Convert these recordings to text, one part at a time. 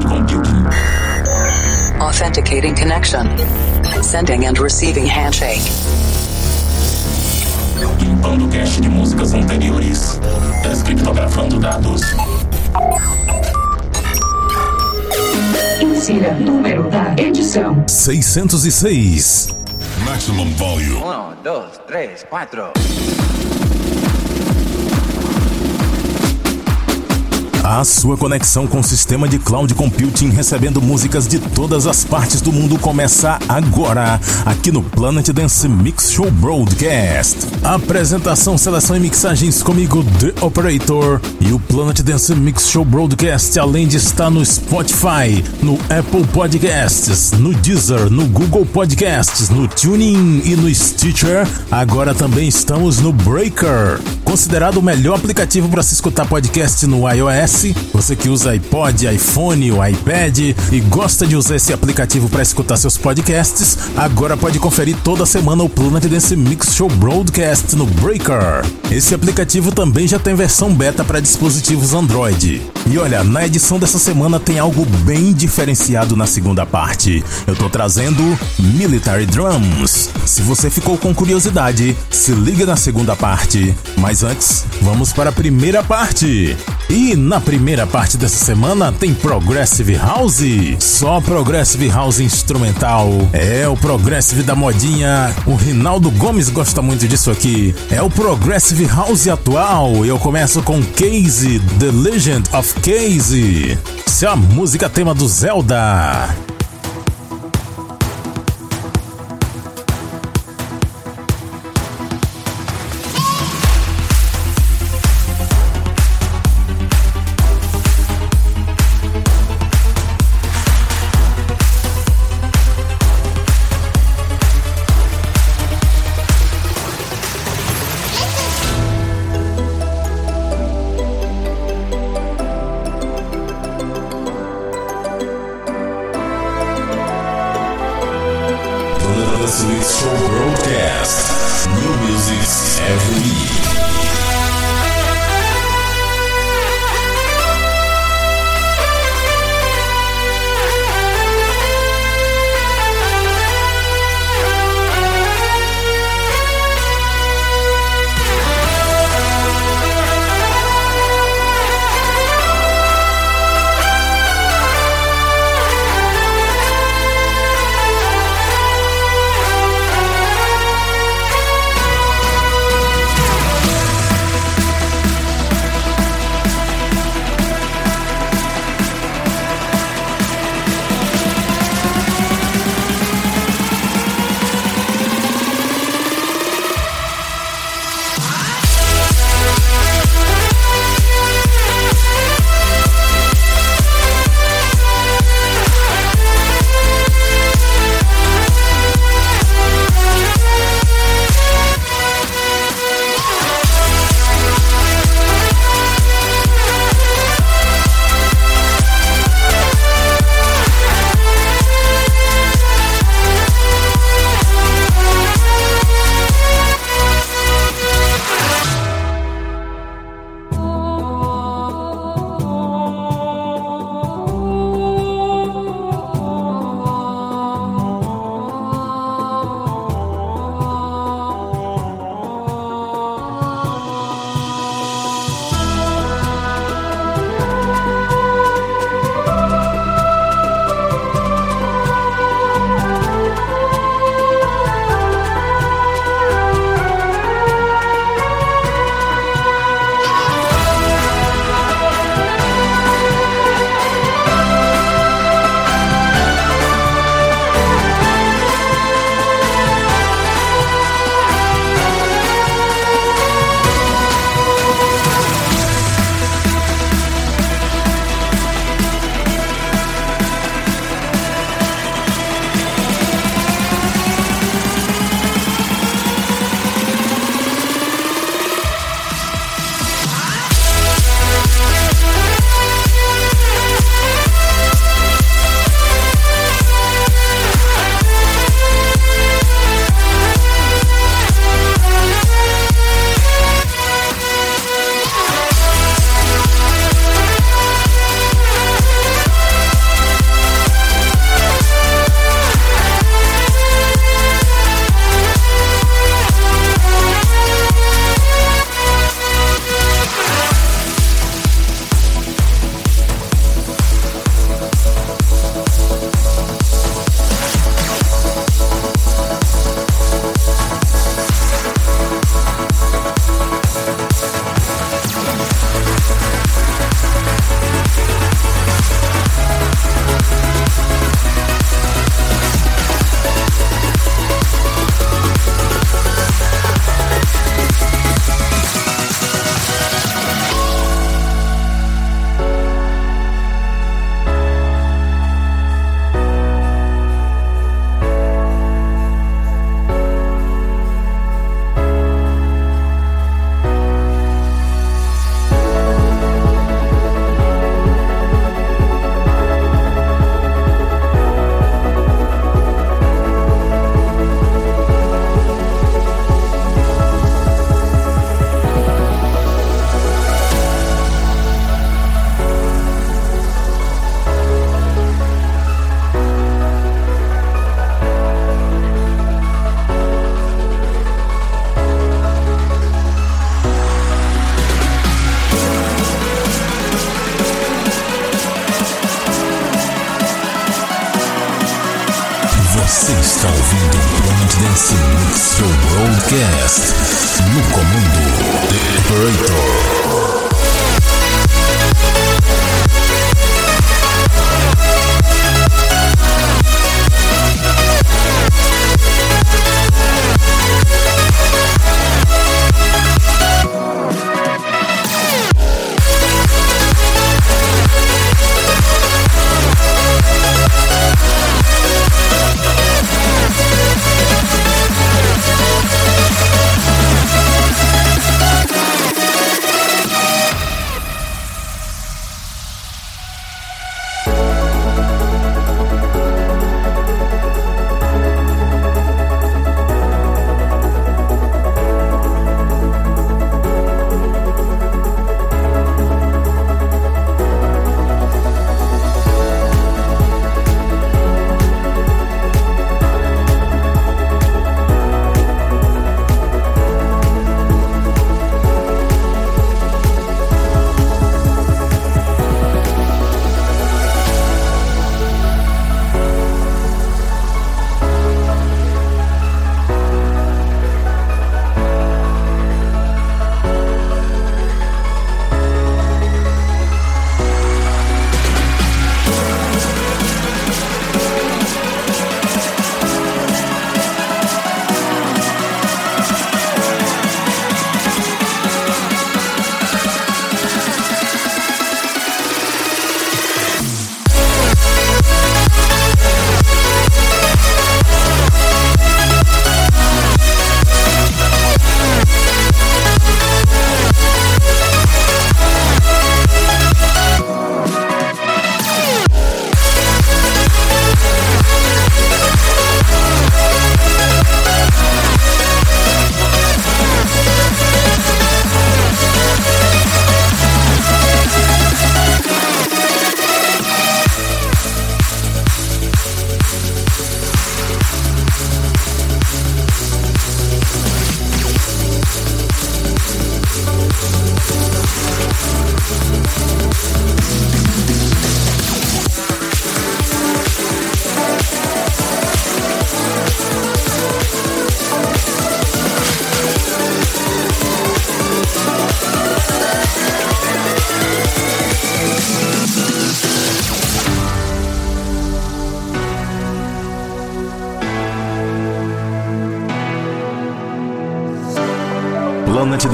cloud computing. Authenticating connection. Sending and receiving handshake. Limpando cache de músicas anteriores. Descriptografando dados. Insira número da edição. 606. Maximum volume. Uno, dos, tres, cuatro. A sua conexão com o sistema de cloud computing recebendo músicas de todas as partes do mundo começa agora, aqui no Planet Dance Mix Show Broadcast. Apresentação, seleção e mixagens comigo, The Operator. E o Planet Dance Mix Show Broadcast, além de estar no Spotify, no Apple Podcasts, no Deezer, no Google Podcasts, no TuneIn e no Stitcher, agora também estamos no Breaker. Considerado o melhor aplicativo para se escutar podcast no iOS, você que usa iPod, iPhone ou iPad e gosta de usar esse aplicativo para escutar seus podcasts, agora pode conferir toda semana o Planet Dance Mix Show Broadcast no Breaker. Esse aplicativo também já tem versão beta para dispositivos Android. E olha, na edição dessa semana tem algo bem diferenciado na segunda parte. Eu tô trazendo Military Drums. Se você ficou com curiosidade, se liga na segunda parte. Mas antes, vamos para a primeira parte. E na primeira parte dessa semana tem Progressive House. Só Progressive House instrumental. É o Progressive da modinha. O Rinaldo Gomes gosta muito disso aqui. É o Progressive House atual. Eu começo com Casey, The Legend of Casey. Isso é a música tema do Zelda.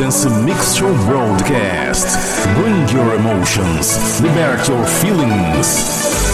Dance Mix Show Broadcast. Bring your emotions, liberate your feelings.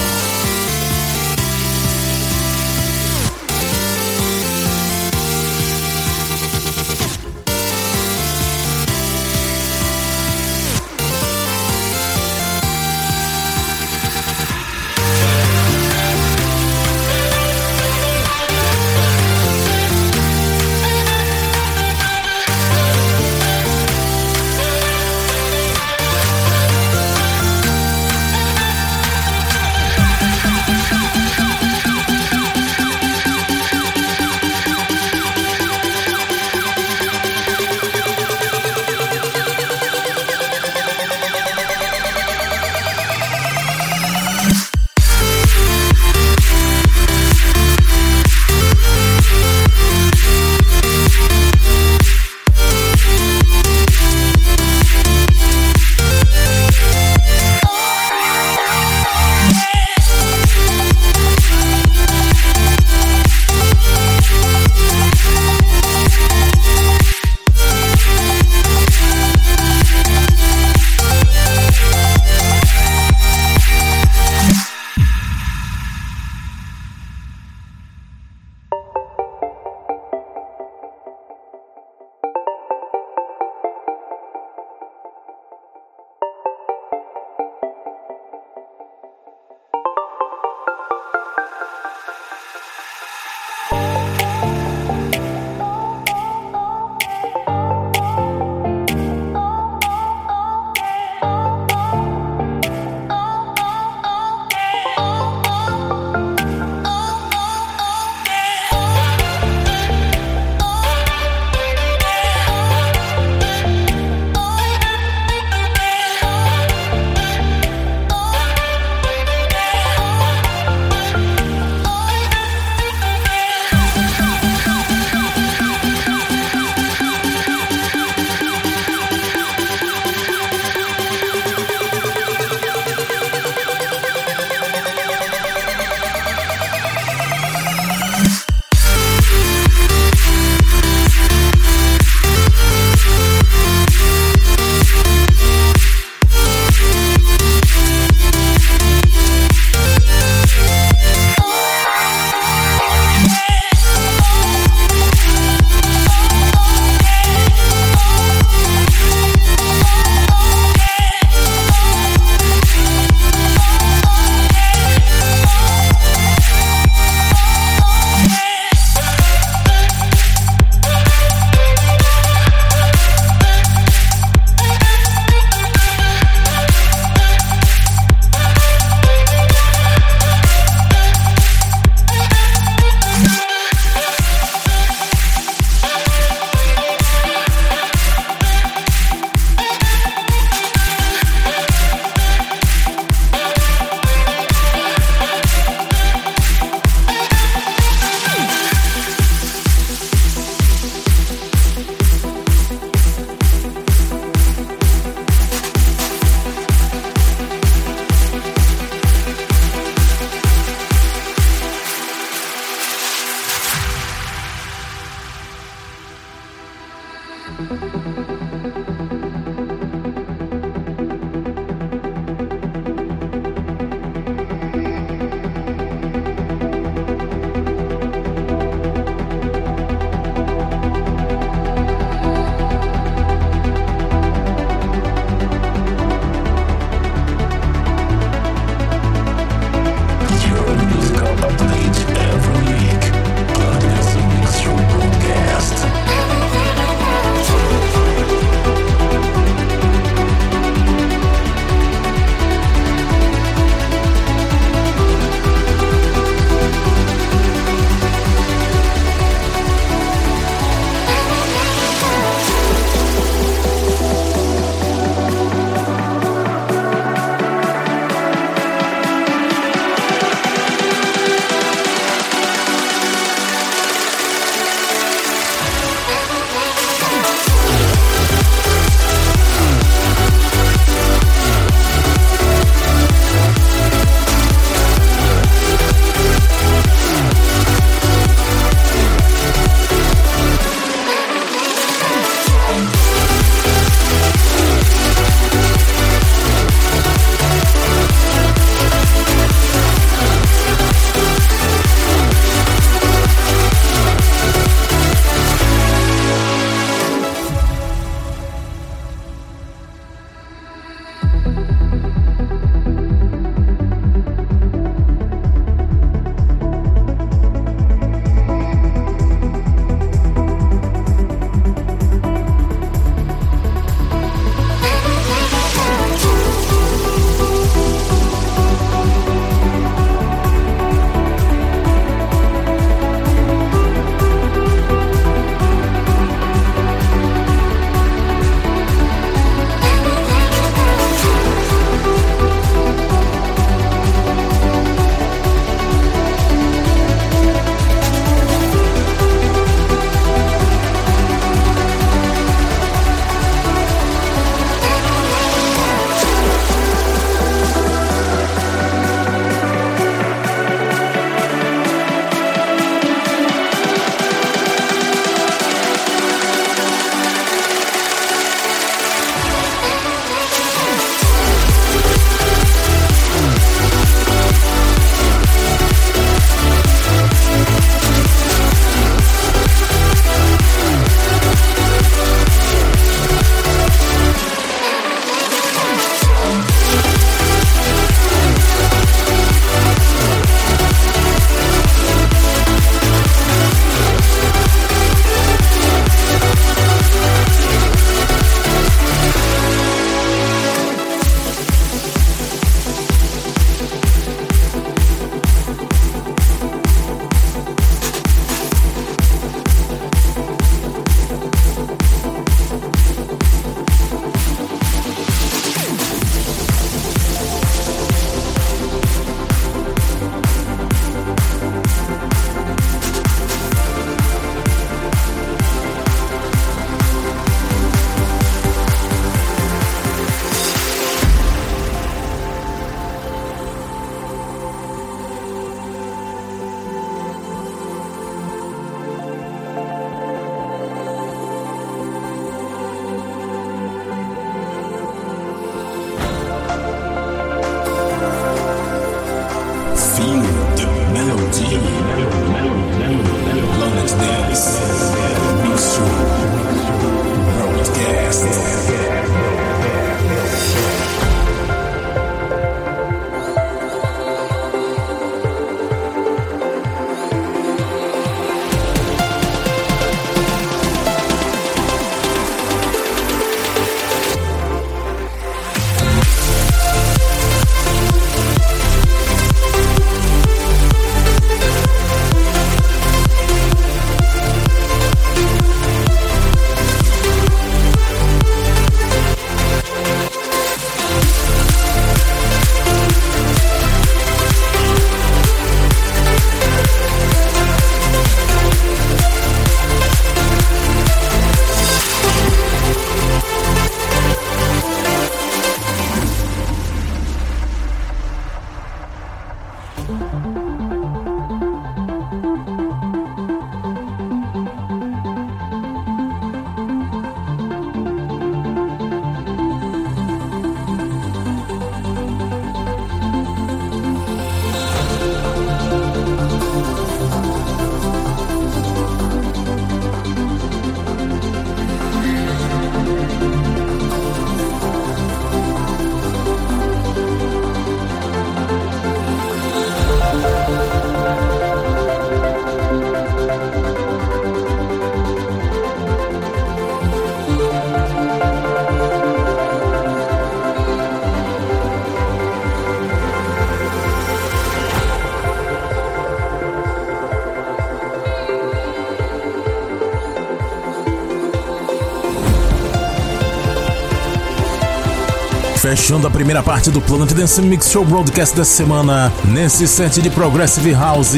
Fechando a primeira parte do Planet Dance Mix Show Broadcast da semana, nesse set de Progressive House,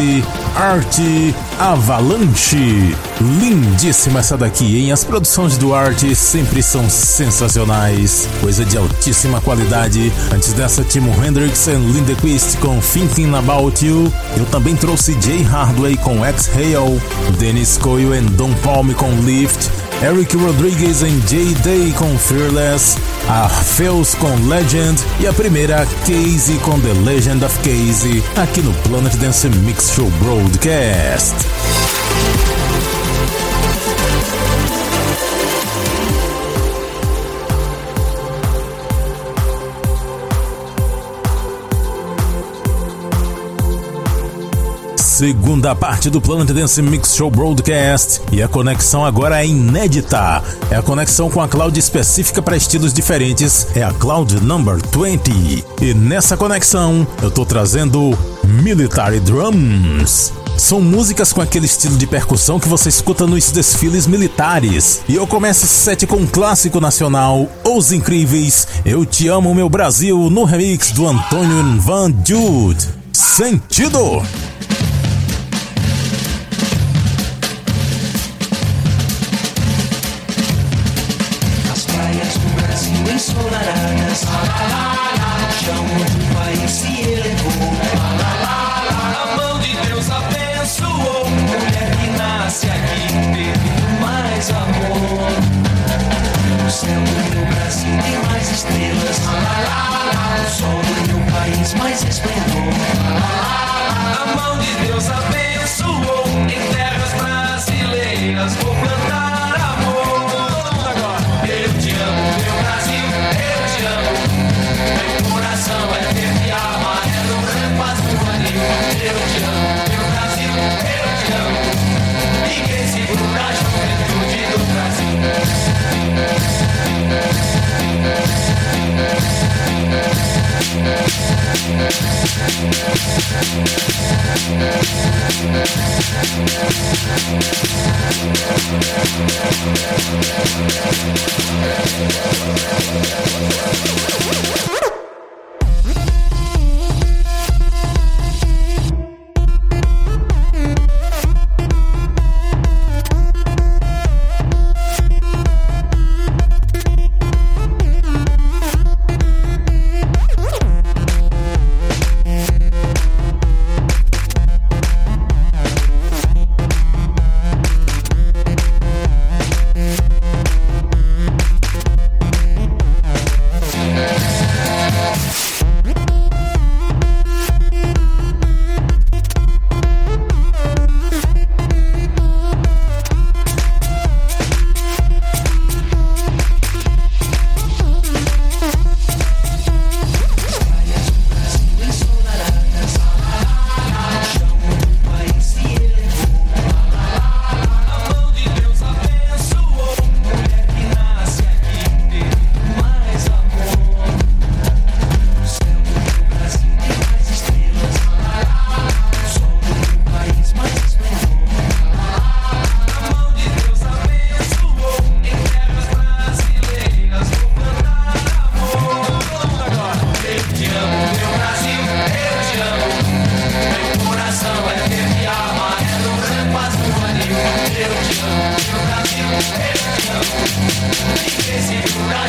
Art Avalanche. Lindíssima essa daqui, hein? As produções do Art sempre são sensacionais, coisa de altíssima qualidade. Antes dessa, Timo Hendrix e Linda Quist com Thinking About You. Eu também trouxe Jay Hardway com Exhale, Dennis Coyle e Don Palme com Lift. Eric Rodriguez e Jay Day com Fearless, a Feus com Legend e a primeira Casey com The Legend of Casey aqui no Planet Dance Mix Show Broadcast. Segunda parte do Planet Dance Mix Show Broadcast e a conexão agora é inédita. É a conexão com a cloud específica para estilos diferentes, é a Cloud Number 20. E nessa conexão eu tô trazendo Military Drums. São músicas com aquele estilo de percussão que você escuta nos desfiles militares. E eu começo esse set com um clássico nacional, Os Incríveis, Eu Te Amo Meu Brasil, no remix do Antônio Van Jude. Sentido!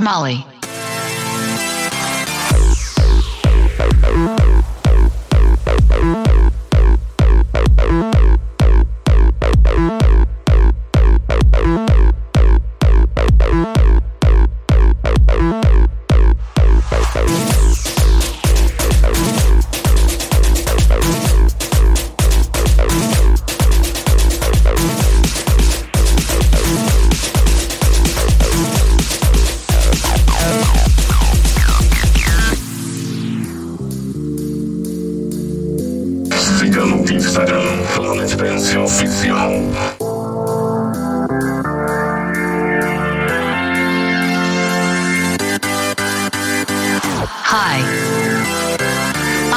Molly.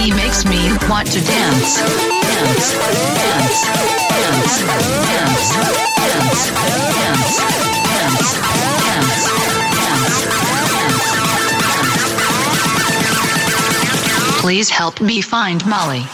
He makes me want to dance, dance, dance, dance, dance, dance, dance, dance, dance, dance. Please help me find Molly.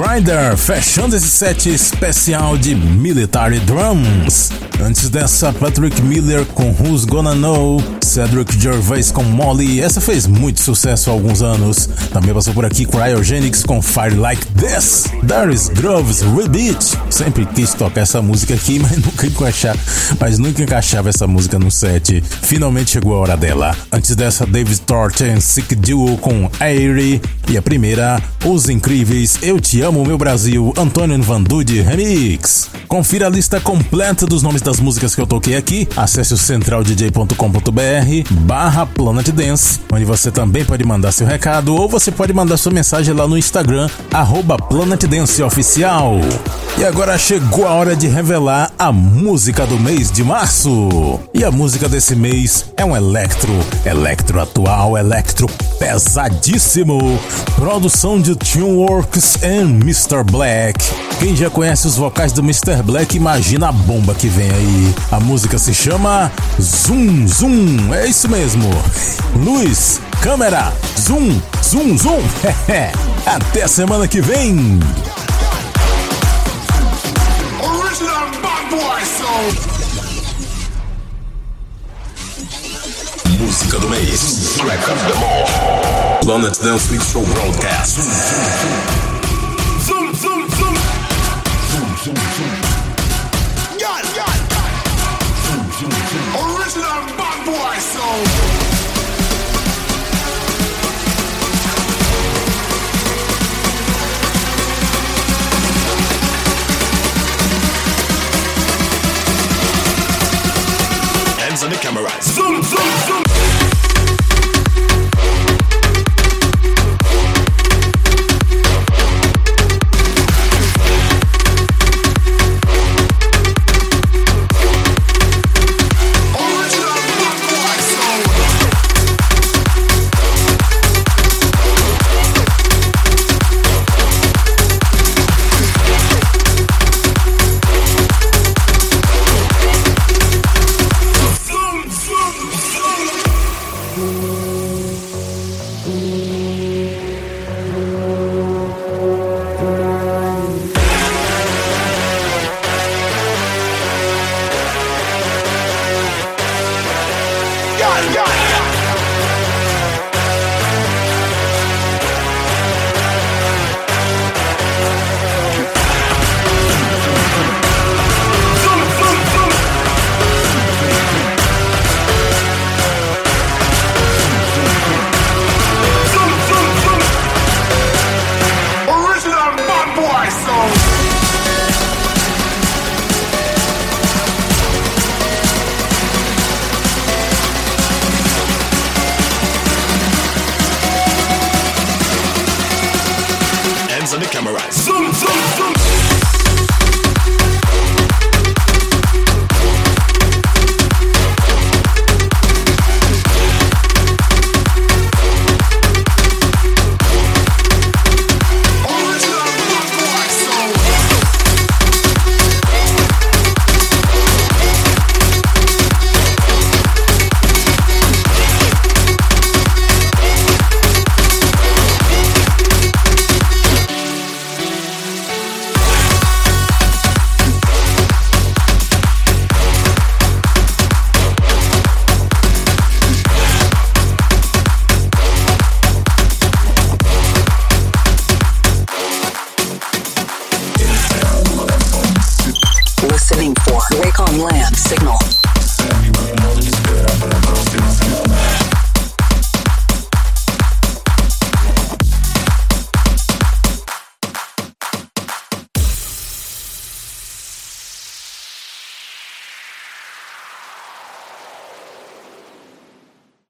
Grinder, fechando esse set especial de Military Drums. Antes dessa, Patrick Miller com Who's Gonna Know, Cedric Gervais com Molly, essa fez muito sucesso há alguns anos. Também passou por aqui Cryogenics com Fire Like This, Darius Groves Rebeat. Sempre quis tocar essa música aqui, mas nunca encaixava, mas nunca encaixava essa música no set. Finalmente chegou a hora dela. Antes dessa, David Thornton Sick Duo com Airy e a primeira os incríveis Eu Te Amo Meu Brasil, Antônio Vandude Remix. Confira a lista completa dos nomes das músicas que eu toquei aqui. Acesse o centraldj.com.br barra Planet Dance, onde você também pode mandar seu recado ou você pode mandar sua mensagem lá no Instagram, arroba Planet Dance Oficial. E agora chegou a hora de revelar a música do mês de março. E a música desse mês é um electro, electro atual, electro pesadíssimo. Produção de Tuneworks e Mr. Black. Quem já conhece os vocais do Mr. Black, imagina a bomba que vem aí. A música se chama Zoom Zoom, é isso mesmo. Luz, câmera, zoom, zoom, zoom. Até semana que vem. Música do mês. Track of the month. Planet Dance Mix Show Broadcast. Hands on the camera. Zoom, zoom, zoom. God.